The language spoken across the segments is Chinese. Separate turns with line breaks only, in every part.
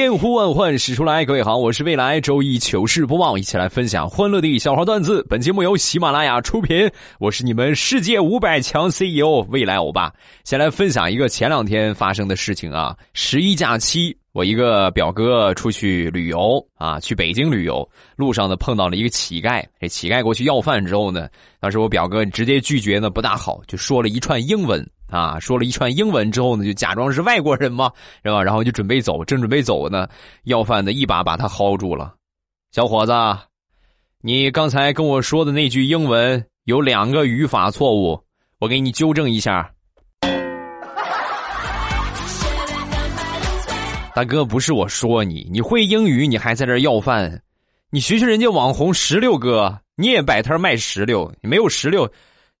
千呼万唤始出来，各位好，我是未来周一糗事播报，一起来分享欢乐的笑话段子。本节目由喜马拉雅出品，我是你们世界五百强 CEO 未来欧巴。先来分享一个前两天发生的事情啊，十一假期，我一个表哥出去旅游啊，去北京旅游，路上呢碰到了一个乞丐，这乞丐过去要饭之后呢，当时我表哥直接拒绝呢不大好，就说了一串英文。啊，说了一串英文之后呢，就假装是外国人嘛，是吧？然后就准备走，正准备走呢，要饭的一把把他薅住了。小伙子，你刚才跟我说的那句英文有两个语法错误，我给你纠正一下。大哥，不是我说你，你会英语，你还在这要饭，你学学人家网红石榴哥，你也摆摊卖石榴，你没有石榴。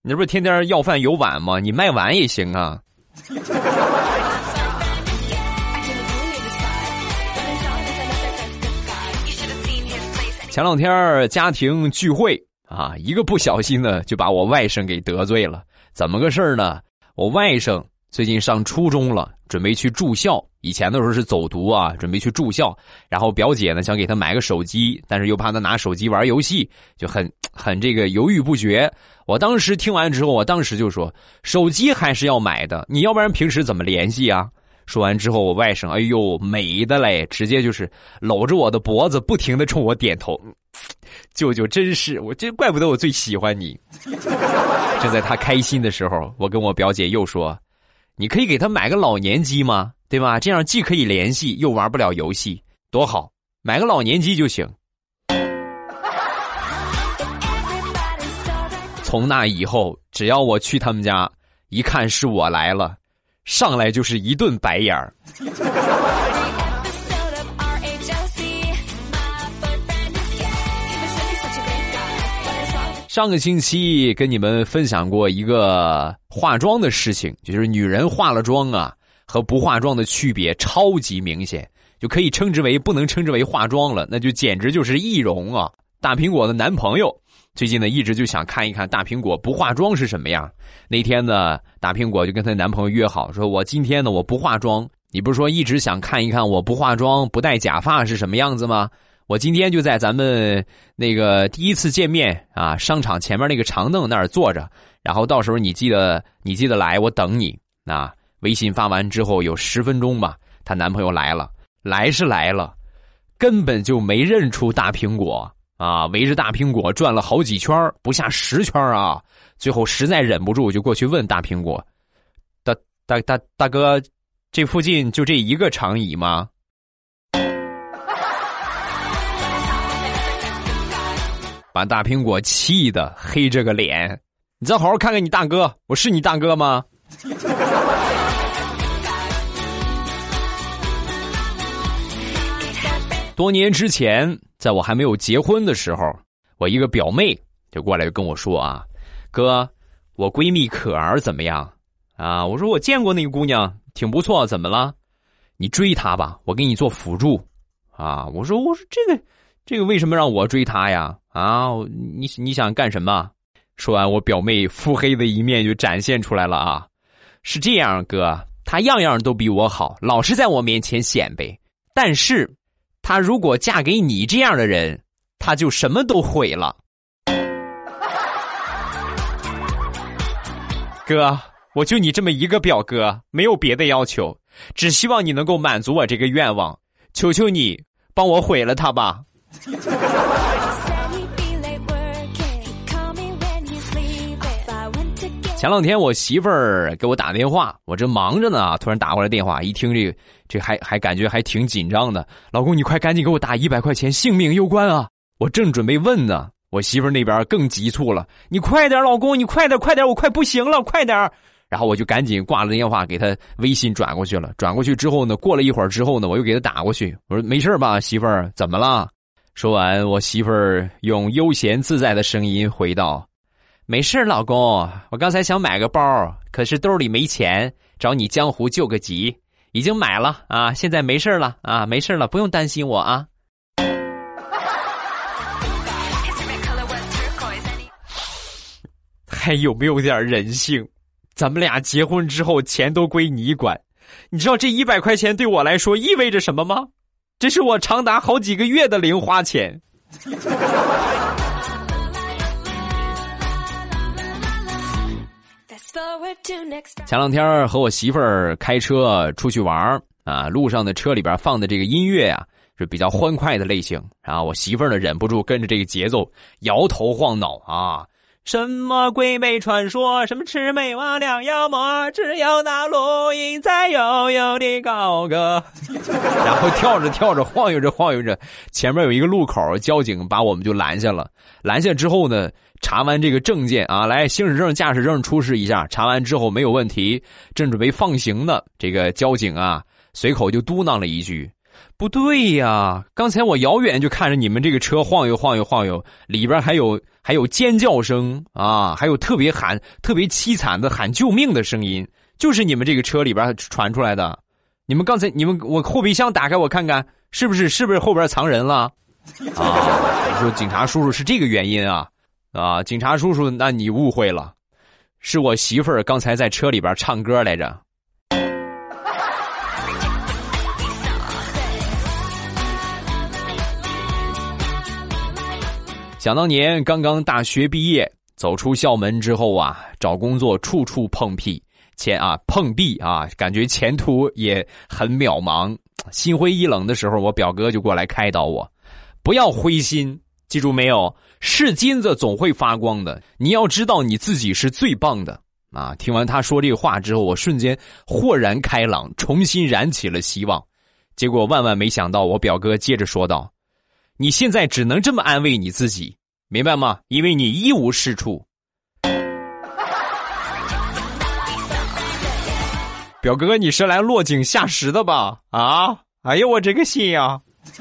你不是天天要饭有碗吗？你卖碗也行啊。前两天家庭聚会啊，一个不小心呢，就把我外甥给得罪了。怎么个事儿呢？我外甥最近上初中了，准备去住校。以前的时候是走读啊，准备去住校。然后表姐呢想给他买个手机，但是又怕他拿手机玩游戏，就很很这个犹豫不决。我当时听完之后，我当时就说：“手机还是要买的，你要不然平时怎么联系啊？”说完之后，我外甥哎呦美的嘞，直接就是搂着我的脖子，不停的冲我点头。舅舅真是，我真怪不得我最喜欢你。正在他开心的时候，我跟我表姐又说：“你可以给他买个老年机吗？对吧？这样既可以联系，又玩不了游戏，多好！买个老年机就行。”从那以后，只要我去他们家，一看是我来了，上来就是一顿白眼儿。上个星期跟你们分享过一个化妆的事情，就是女人化了妆啊和不化妆的区别超级明显，就可以称之为不能称之为化妆了，那就简直就是易容啊！大苹果的男朋友。最近呢，一直就想看一看大苹果不化妆是什么样。那天呢，大苹果就跟她男朋友约好，说我今天呢我不化妆。你不是说一直想看一看我不化妆、不戴假发是什么样子吗？我今天就在咱们那个第一次见面啊，商场前面那个长凳那儿坐着。然后到时候你记得你记得来，我等你啊。微信发完之后有十分钟吧，她男朋友来了，来是来了，根本就没认出大苹果。啊，围着大苹果转了好几圈不下十圈啊！最后实在忍不住，就过去问大苹果：“大大大大哥，这附近就这一个长椅吗？” 把大苹果气的黑着个脸。你再好好看看你大哥，我是你大哥吗？多年之前。在我还没有结婚的时候，我一个表妹就过来跟我说啊：“哥，我闺蜜可儿怎么样？”啊，我说我见过那个姑娘，挺不错，怎么了？你追她吧，我给你做辅助。啊，我说我说这个这个为什么让我追她呀？啊，你你想干什么？说完，我表妹腹黑的一面就展现出来了啊！是这样，哥，她样样都比我好，老是在我面前显摆，但是。她如果嫁给你这样的人，她就什么都毁了。哥，我就你这么一个表哥，没有别的要求，只希望你能够满足我这个愿望。求求你，帮我毁了他吧。前两天我媳妇儿给我打电话，我正忙着呢，突然打过来电话，一听这，这还还感觉还挺紧张的。老公，你快赶紧给我打一百块钱，性命攸关啊！我正准备问呢，我媳妇儿那边更急促了，你快点，老公，你快点，快点，我快不行了，快点！然后我就赶紧挂了电话，给他微信转过去了。转过去之后呢，过了一会儿之后呢，我又给他打过去，我说没事吧，媳妇儿，怎么了？说完，我媳妇儿用悠闲自在的声音回道：“没事老公，我刚才想买个包，可是兜里没钱，找你江湖救个急，已经买了啊，现在没事了啊，没事了，不用担心我啊。”还有没有点人性？咱们俩结婚之后，钱都归你管。你知道这一百块钱对我来说意味着什么吗？这是我长达好几个月的零花钱。前两天和我媳妇儿开车出去玩啊，路上的车里边放的这个音乐啊是比较欢快的类型，然后我媳妇儿呢忍不住跟着这个节奏摇头晃脑啊。什么鬼魅传说？什么魑魅魍魉妖魔？只有那录音在悠悠的高歌。然后跳着跳着，晃悠着晃悠着，前面有一个路口，交警把我们就拦下了。拦下之后呢，查完这个证件啊，来行驶证、驾驶证出示一下。查完之后没有问题，正准备放行呢，这个交警啊，随口就嘟囔了一句。不对呀！刚才我遥远就看着你们这个车晃悠晃悠晃悠，里边还有还有尖叫声啊，还有特别喊、特别凄惨的喊救命的声音，就是你们这个车里边传出来的。你们刚才你们我后备箱打开我看看，是不是是不是后边藏人了？啊！说警察叔叔是这个原因啊啊！警察叔叔，那你误会了，是我媳妇儿刚才在车里边唱歌来着。想当年刚刚大学毕业，走出校门之后啊，找工作处处碰壁，前啊碰壁啊，感觉前途也很渺茫，心灰意冷的时候，我表哥就过来开导我，不要灰心，记住没有，是金子总会发光的，你要知道你自己是最棒的啊！听完他说这话之后，我瞬间豁然开朗，重新燃起了希望。结果万万没想到，我表哥接着说道。你现在只能这么安慰你自己，明白吗？因为你一无是处。表哥，你是来落井下石的吧？啊！哎呀，我这个心呀！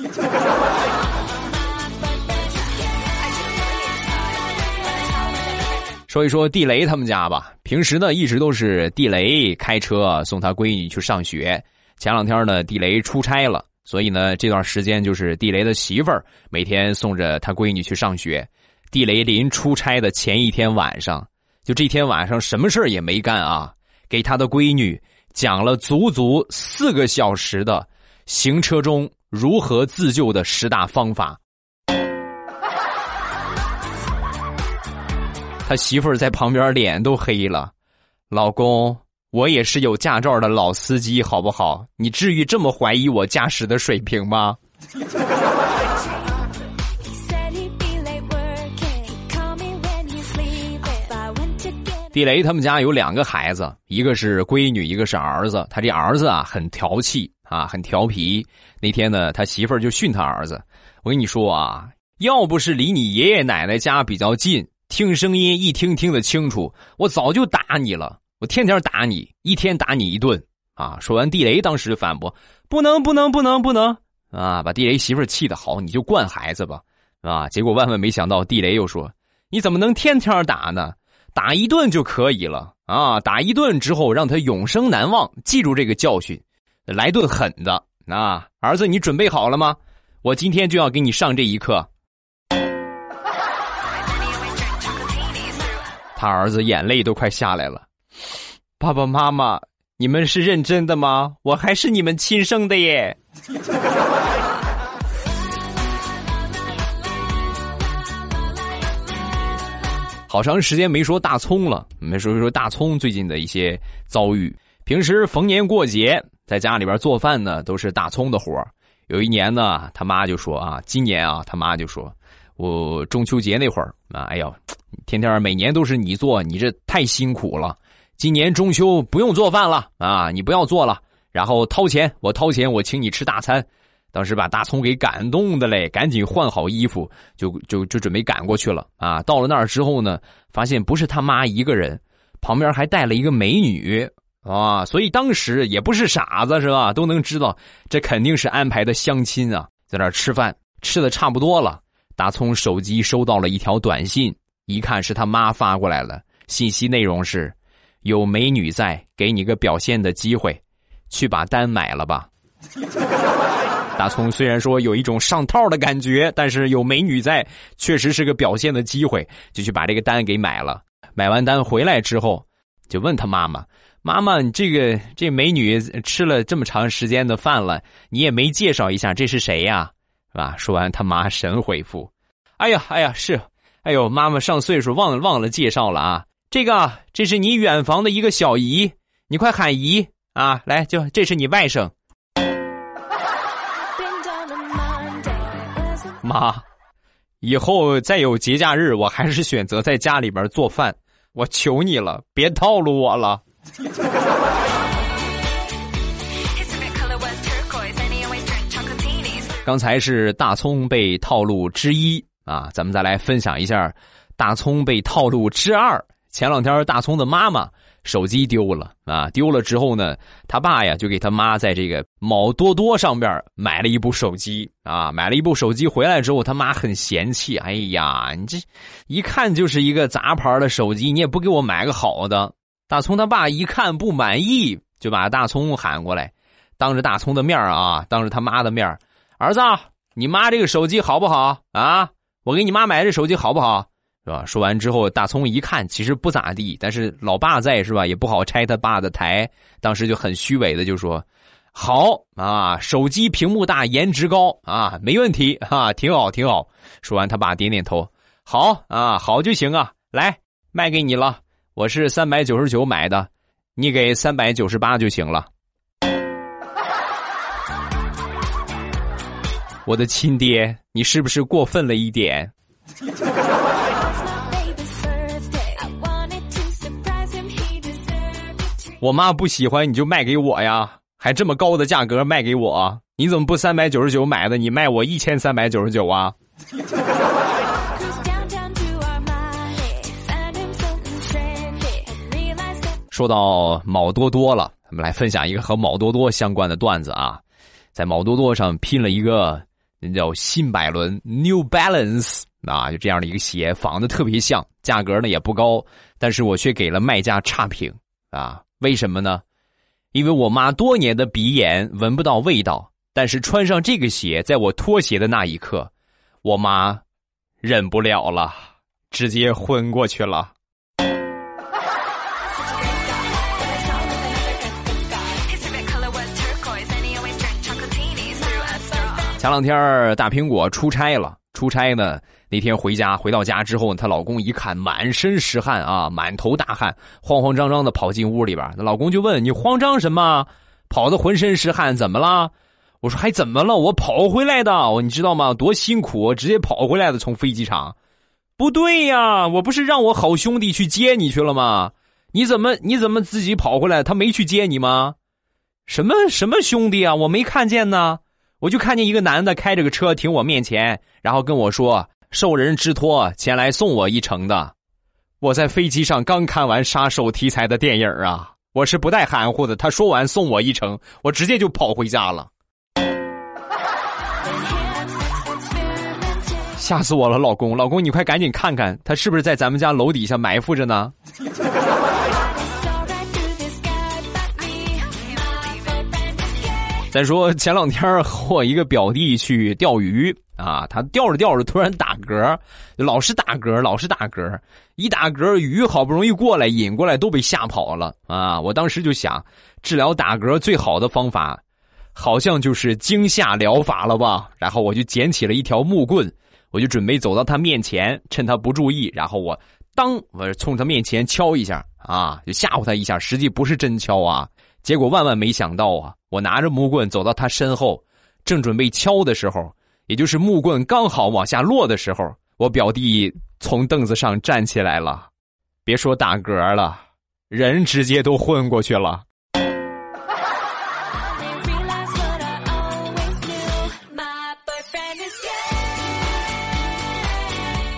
说一说地雷他们家吧。平时呢，一直都是地雷开车送他闺女去上学。前两天呢，地雷出差了。所以呢，这段时间就是地雷的媳妇儿每天送着他闺女去上学。地雷临出差的前一天晚上，就这天晚上什么事儿也没干啊，给他的闺女讲了足足四个小时的行车中如何自救的十大方法。他媳妇儿在旁边脸都黑了，老公。我也是有驾照的老司机，好不好？你至于这么怀疑我驾驶的水平吗？地雷他们家有两个孩子，一个是闺女，一个是儿子。他这儿子啊，很调气啊，很调皮。那天呢，他媳妇儿就训他儿子：“我跟你说啊，要不是离你爷爷奶奶家比较近，听声音一听听得清楚，我早就打你了。”我天天打你，一天打你一顿啊！说完，地雷当时反驳：“不能，不能，不能，不能！”啊，把地雷媳妇气得好，你就惯孩子吧，啊！结果万万没想到，地雷又说：“你怎么能天天打呢？打一顿就可以了啊！打一顿之后，让他永生难忘，记住这个教训，来顿狠的啊！儿子，你准备好了吗？我今天就要给你上这一课。”他儿子眼泪都快下来了。爸爸妈妈，你们是认真的吗？我还是你们亲生的耶！好长时间没说大葱了，我们说一说大葱最近的一些遭遇。平时逢年过节在家里边做饭呢，都是大葱的活有一年呢，他妈就说啊，今年啊，他妈就说，我中秋节那会儿啊，哎呦，天天每年都是你做，你这太辛苦了。今年中秋不用做饭了啊！你不要做了，然后掏钱，我掏钱，我请你吃大餐。当时把大葱给感动的嘞，赶紧换好衣服，就就就准备赶过去了啊！到了那儿之后呢，发现不是他妈一个人，旁边还带了一个美女啊！所以当时也不是傻子是吧？都能知道这肯定是安排的相亲啊，在那儿吃饭。吃的差不多了，大葱手机收到了一条短信，一看是他妈发过来了，信息内容是：有美女在，给你个表现的机会，去把单买了吧。大葱虽然说有一种上套的感觉，但是有美女在，确实是个表现的机会，就去把这个单给买了。买完单回来之后，就问他妈妈：“妈妈，你这个这美女吃了这么长时间的饭了，你也没介绍一下这是谁呀？是吧？”说完，他妈神回复：“哎呀，哎呀，是，哎呦，妈妈上岁数忘了忘了介绍了啊。这个这是你远房的一个小姨，你快喊姨啊！来，就这是你外甥。”妈，以后再有节假日，我还是选择在家里边做饭。我求你了，别套路我了。刚才是大葱被套路之一啊，咱们再来分享一下大葱被套路之二。前两天大葱的妈妈。手机丢了啊！丢了之后呢，他爸呀就给他妈在这个某多多上边买了一部手机啊，买了一部手机回来之后，他妈很嫌弃，哎呀，你这一看就是一个杂牌的手机，你也不给我买个好的。大葱他爸一看不满意，就把大葱喊过来，当着大葱的面啊，当着他妈的面儿子，你妈这个手机好不好啊？我给你妈买这手机好不好？是吧？说完之后，大葱一看，其实不咋地，但是老爸在是吧？也不好拆他爸的台，当时就很虚伪的就说：“好啊，手机屏幕大，颜值高啊，没问题啊，挺好，挺好。”说完，他爸点点头：“好啊，好就行啊，来卖给你了，我是三百九十九买的，你给三百九十八就行了。”我的亲爹，你是不是过分了一点？我妈不喜欢你就卖给我呀，还这么高的价格卖给我，你怎么不三百九十九买的？你卖我一千三百九十九啊？说到某多多了，我们来分享一个和某多多相关的段子啊，在某多多上拼了一个那叫新百伦 New Balance 啊，就这样的一个鞋，仿的特别像，价格呢也不高，但是我却给了卖家差评啊。为什么呢？因为我妈多年的鼻炎闻不到味道，但是穿上这个鞋，在我脱鞋的那一刻，我妈忍不了了，直接昏过去了。前两天大苹果出差了，出差呢。那天回家，回到家之后，她老公一看满身是汗啊，满头大汗，慌慌张张的跑进屋里边。那老公就问：“你慌张什么？跑的浑身是汗，怎么了？”我说：“还怎么了？我跑回来的，你知道吗？多辛苦，直接跑回来的，从飞机场。”不对呀，我不是让我好兄弟去接你去了吗？你怎么你怎么自己跑回来？他没去接你吗？什么什么兄弟啊？我没看见呢，我就看见一个男的开着个车停我面前，然后跟我说。受人之托前来送我一程的，我在飞机上刚看完杀手题材的电影啊，我是不带含糊的。他说完送我一程，我直接就跑回家了，吓死我了，老公，老公你快赶紧看看他是不是在咱们家楼底下埋伏着呢？再说前两天和我一个表弟去钓鱼。啊，他钓着钓着突然打嗝，老是打嗝，老是打嗝，一打嗝鱼好不容易过来引过来都被吓跑了啊！我当时就想，治疗打嗝最好的方法，好像就是惊吓疗法了吧？然后我就捡起了一条木棍，我就准备走到他面前，趁他不注意，然后我当我冲他面前敲一下啊，就吓唬他一下，实际不是真敲啊。结果万万没想到啊，我拿着木棍走到他身后，正准备敲的时候。也就是木棍刚好往下落的时候，我表弟从凳子上站起来了，别说打嗝了，人直接都昏过去了。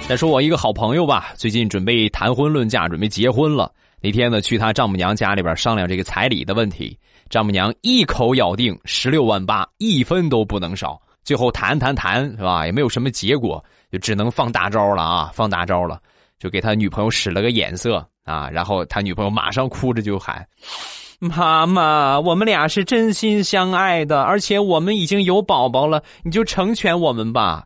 再说我一个好朋友吧，最近准备谈婚论嫁，准备结婚了。那天呢，去他丈母娘家里边商量这个彩礼的问题，丈母娘一口咬定十六万八，一分都不能少。最后谈谈谈是吧？也没有什么结果，就只能放大招了啊！放大招了，就给他女朋友使了个眼色啊！然后他女朋友马上哭着就喊：“妈妈，我们俩是真心相爱的，而且我们已经有宝宝了，你就成全我们吧。”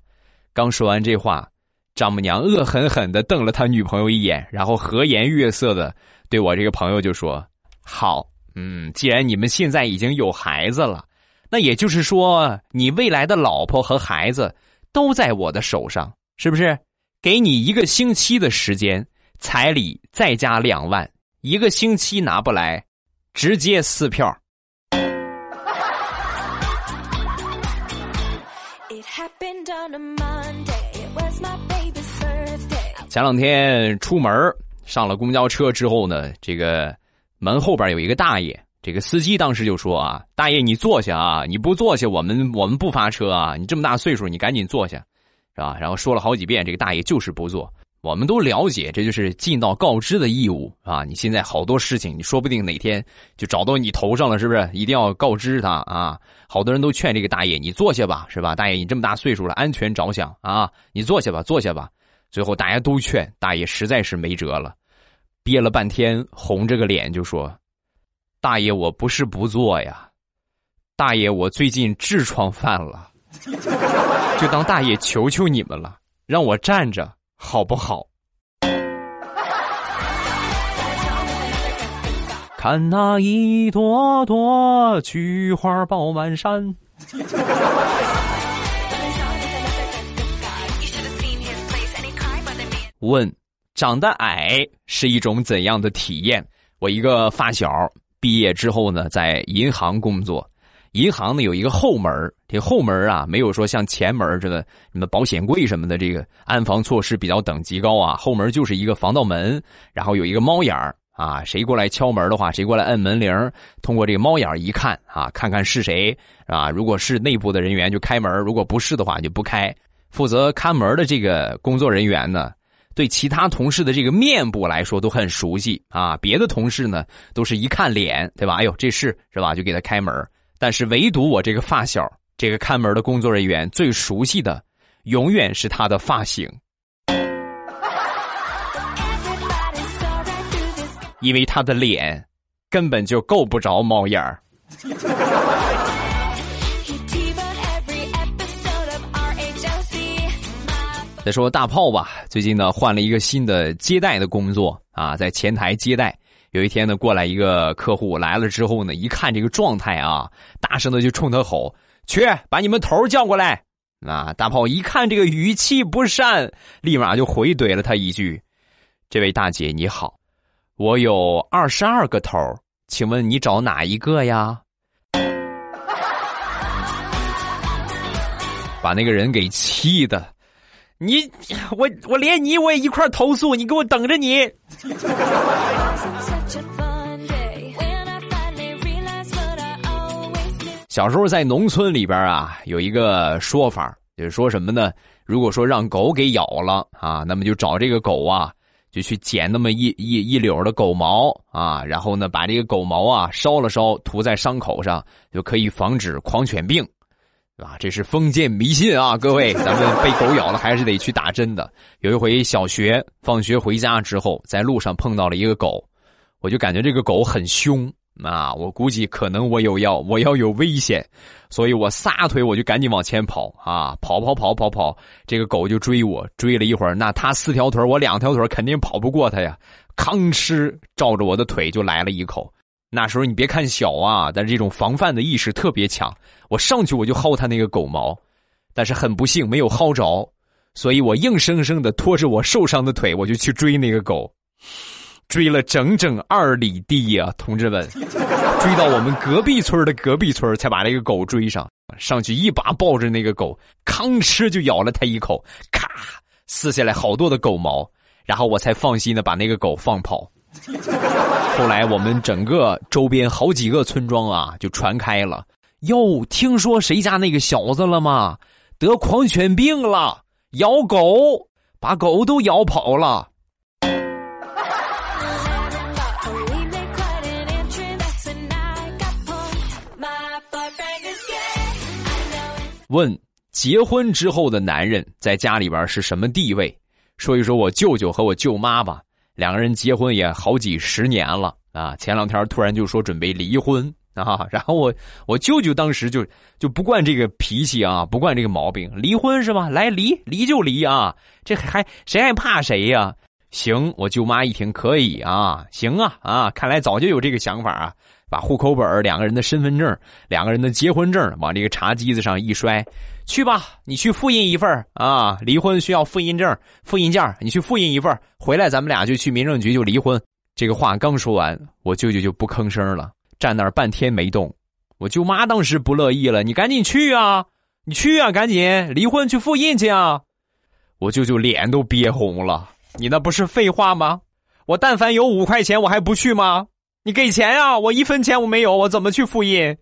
刚说完这话，丈母娘恶狠狠的瞪了他女朋友一眼，然后和颜悦色的对我这个朋友就说：“好，嗯，既然你们现在已经有孩子了。”那也就是说，你未来的老婆和孩子都在我的手上，是不是？给你一个星期的时间，彩礼再加两万，一个星期拿不来，直接撕票。前两天出门上了公交车之后呢，这个门后边有一个大爷。这个司机当时就说啊，大爷你坐下啊，你不坐下我们我们不发车啊，你这么大岁数你赶紧坐下，是吧？然后说了好几遍，这个大爷就是不坐。我们都了解，这就是尽到告知的义务啊。你现在好多事情，你说不定哪天就找到你头上了，是不是？一定要告知他啊。好多人都劝这个大爷你坐下吧，是吧？大爷你这么大岁数了，安全着想啊，你坐下吧，坐下吧。最后大家都劝大爷，实在是没辙了，憋了半天，红着个脸就说。大爷，我不是不做呀，大爷，我最近痔疮犯了，就当大爷求求你们了，让我站着好不好？看那一朵朵菊花爆满山。问：长得矮是一种怎样的体验？我一个发小。毕业之后呢，在银行工作，银行呢有一个后门这后门啊没有说像前门这个什么保险柜什么的，这个安防措施比较等级高啊。后门就是一个防盗门，然后有一个猫眼啊，谁过来敲门的话，谁过来摁门铃，通过这个猫眼一看啊，看看是谁啊。如果是内部的人员就开门，如果不是的话就不开。负责看门的这个工作人员呢。对其他同事的这个面部来说都很熟悉啊，别的同事呢都是一看脸，对吧？哎呦，这是是吧？就给他开门。但是唯独我这个发小，这个看门的工作人员最熟悉的，永远是他的发型，因为他的脸根本就够不着猫眼儿。再说大炮吧，最近呢换了一个新的接待的工作啊，在前台接待。有一天呢，过来一个客户来了之后呢，一看这个状态啊，大声的就冲他吼：“去把你们头叫过来！”啊，大炮一看这个语气不善，立马就回怼了他一句：“这位大姐你好，我有二十二个头，请问你找哪一个呀？” 把那个人给气的。你 我我连你我也一块投诉，你给我等着你。小时候在农村里边啊，有一个说法，就是说什么呢？如果说让狗给咬了啊，那么就找这个狗啊，就去捡那么一一一绺的狗毛啊，然后呢，把这个狗毛啊烧了烧，涂在伤口上，就可以防止狂犬病。啊，这是封建迷信啊！各位，咱们被狗咬了还是得去打针的。有一回小学放学回家之后，在路上碰到了一个狗，我就感觉这个狗很凶啊！我估计可能我有要我要有危险，所以我撒腿我就赶紧往前跑啊！跑跑跑跑跑，这个狗就追我，追了一会儿，那它四条腿，我两条腿，肯定跑不过它呀！吭哧，照着我的腿就来了一口。那时候你别看小啊，但是这种防范的意识特别强。我上去我就薅他那个狗毛，但是很不幸没有薅着，所以我硬生生的拖着我受伤的腿，我就去追那个狗，追了整整二里地呀，同志们，追到我们隔壁村的隔壁村才把这个狗追上，上去一把抱着那个狗，吭哧就咬了它一口，咔撕下来好多的狗毛，然后我才放心的把那个狗放跑。后来我们整个周边好几个村庄啊，就传开了。哟，听说谁家那个小子了吗？得狂犬病了，咬狗，把狗都咬跑了。问：结婚之后的男人在家里边是什么地位？说一说我舅舅和我舅妈吧，两个人结婚也好几十年了啊。前两天突然就说准备离婚啊，然后我我舅舅当时就就不惯这个脾气啊，不惯这个毛病，离婚是吧？来离离就离啊，这还谁还怕谁呀？行，我舅妈一听可以啊，行啊啊，看来早就有这个想法啊。把户口本两个人的身份证、两个人的结婚证往这个茶几子上一摔，去吧，你去复印一份啊！离婚需要复印证、复印件，你去复印一份，回来咱们俩就去民政局就离婚。这个话刚说完，我舅舅就不吭声了，站那儿半天没动。我舅妈当时不乐意了，你赶紧去啊，你去啊，赶紧离婚去复印去啊！我舅舅脸都憋红了，你那不是废话吗？我但凡有五块钱，我还不去吗？你给钱呀！我一分钱我没有，我怎么去复印？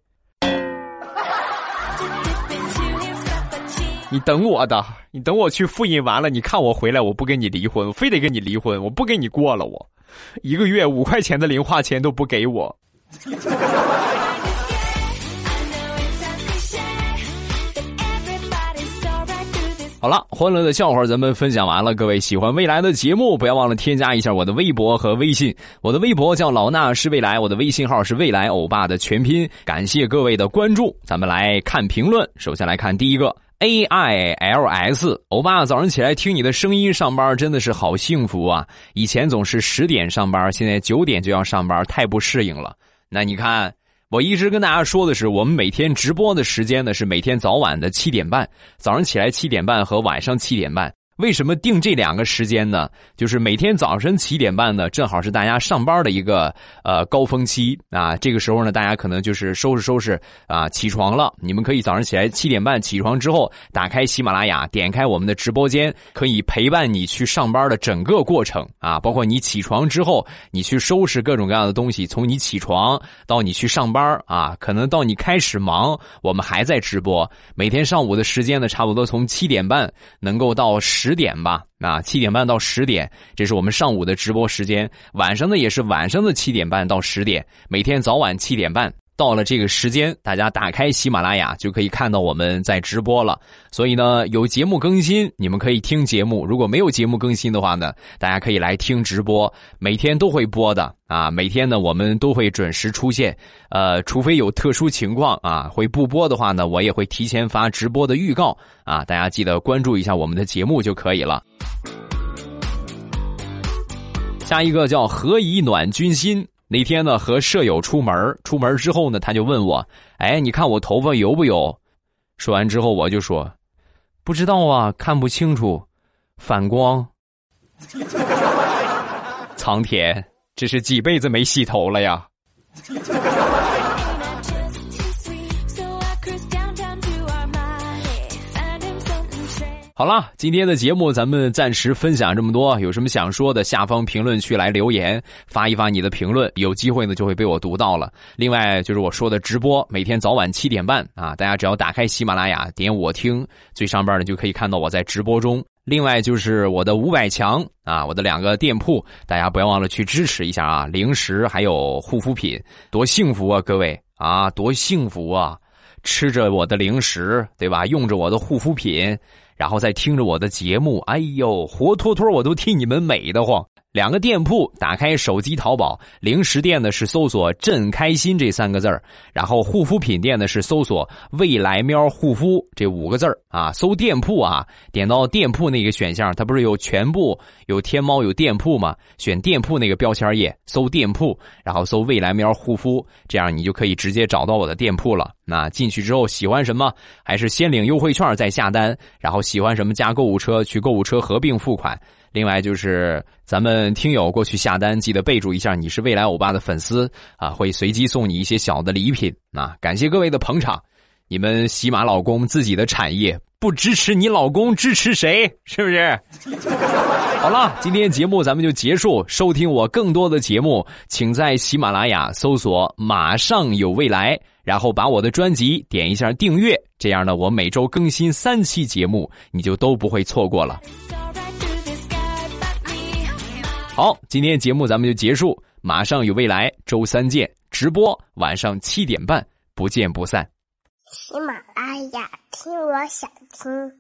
你等我的，你等我去复印完了，你看我回来，我不跟你离婚，我非得跟你离婚，我不跟你过了，我一个月五块钱的零花钱都不给我。好了，欢乐的笑话咱们分享完了。各位喜欢未来的节目，不要忘了添加一下我的微博和微信。我的微博叫老衲是未来，我的微信号是未来欧巴的全拼。感谢各位的关注，咱们来看评论。首先来看第一个 A I L S，欧巴早上起来听你的声音上班真的是好幸福啊！以前总是十点上班，现在九点就要上班，太不适应了。那你看。我一直跟大家说的是，我们每天直播的时间呢是每天早晚的七点半，早上起来七点半和晚上七点半。为什么定这两个时间呢？就是每天早晨七点半呢，正好是大家上班的一个呃高峰期啊。这个时候呢，大家可能就是收拾收拾啊，起床了。你们可以早上起来七点半起床之后，打开喜马拉雅，点开我们的直播间，可以陪伴你去上班的整个过程啊。包括你起床之后，你去收拾各种各样的东西，从你起床到你去上班啊，可能到你开始忙，我们还在直播。每天上午的时间呢，差不多从七点半能够到十。点吧，那，七点半到十点，这是我们上午的直播时间。晚上呢，也是晚上的七点半到十点，每天早晚七点半。到了这个时间，大家打开喜马拉雅就可以看到我们在直播了。所以呢，有节目更新，你们可以听节目；如果没有节目更新的话呢，大家可以来听直播。每天都会播的啊，每天呢我们都会准时出现。呃，除非有特殊情况啊，会不播的话呢，我也会提前发直播的预告啊。大家记得关注一下我们的节目就可以了。下一个叫何以暖君心。那天呢，和舍友出门，出门之后呢，他就问我：“哎，你看我头发油不油？”说完之后，我就说：“不知道啊，看不清楚，反光。”苍天，这是几辈子没洗头了呀！好了，今天的节目咱们暂时分享这么多。有什么想说的，下方评论区来留言，发一发你的评论，有机会呢就会被我读到了。另外就是我说的直播，每天早晚七点半啊，大家只要打开喜马拉雅，点我听最上边的就可以看到我在直播中。另外就是我的五百强啊，我的两个店铺，大家不要忘了去支持一下啊，零食还有护肤品，多幸福啊，各位啊，多幸福啊，吃着我的零食，对吧？用着我的护肤品。然后再听着我的节目，哎呦，活脱脱我都替你们美得慌。两个店铺，打开手机淘宝，零食店呢是搜索“朕开心”这三个字儿，然后护肤品店呢是搜索“未来喵护肤”这五个字儿啊。搜店铺啊，点到店铺那个选项，它不是有全部有天猫有店铺吗？选店铺那个标签页，搜店铺，然后搜“未来喵护肤”，这样你就可以直接找到我的店铺了。那进去之后喜欢什么，还是先领优惠券再下单，然后喜欢什么加购物车去购物车合并付款。另外就是咱们听友过去下单，记得备注一下你是未来欧巴的粉丝啊，会随机送你一些小的礼品啊！感谢各位的捧场，你们喜马老公自己的产业不支持你老公支持谁？是不是？好了，今天节目咱们就结束。收听我更多的节目，请在喜马拉雅搜索“马上有未来”，然后把我的专辑点一下订阅，这样呢，我每周更新三期节目，你就都不会错过了。好，今天节目咱们就结束，马上有未来，周三见，直播晚上七点半，不见不散。
喜马拉雅，听我想听。